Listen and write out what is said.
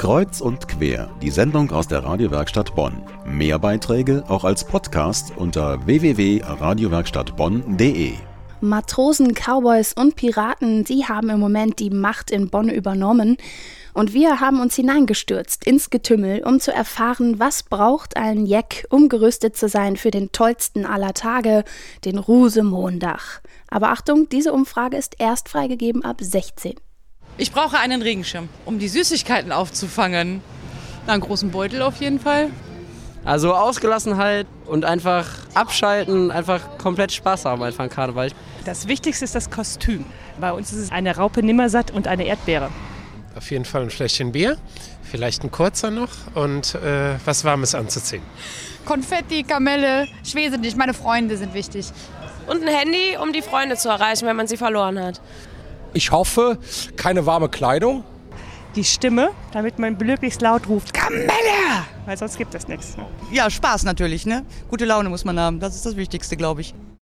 Kreuz und quer, die Sendung aus der Radiowerkstatt Bonn. Mehr Beiträge auch als Podcast unter www.radiowerkstattbonn.de. Matrosen, Cowboys und Piraten, sie haben im Moment die Macht in Bonn übernommen. Und wir haben uns hineingestürzt ins Getümmel, um zu erfahren, was braucht ein Jeck, um gerüstet zu sein für den tollsten aller Tage, den Rusemondach. Aber Achtung, diese Umfrage ist erst freigegeben ab 16. Ich brauche einen Regenschirm, um die Süßigkeiten aufzufangen. einen großen Beutel auf jeden Fall. Also Ausgelassenheit und einfach abschalten, einfach komplett Spaß haben einfach an Karneval. Das Wichtigste ist das Kostüm. Bei uns ist es eine Raupe Nimmersatt und eine Erdbeere. Auf jeden Fall ein Fläschchen Bier, vielleicht ein kurzer noch und äh, was Warmes anzuziehen. Konfetti, Kamelle, ich weiß nicht, meine Freunde sind wichtig. Und ein Handy, um die Freunde zu erreichen, wenn man sie verloren hat. Ich hoffe, keine warme Kleidung. Die Stimme, damit man möglichst laut ruft, Kamelle! Weil sonst gibt es nichts. Ja, Spaß natürlich, ne? Gute Laune muss man haben. Das ist das Wichtigste, glaube ich.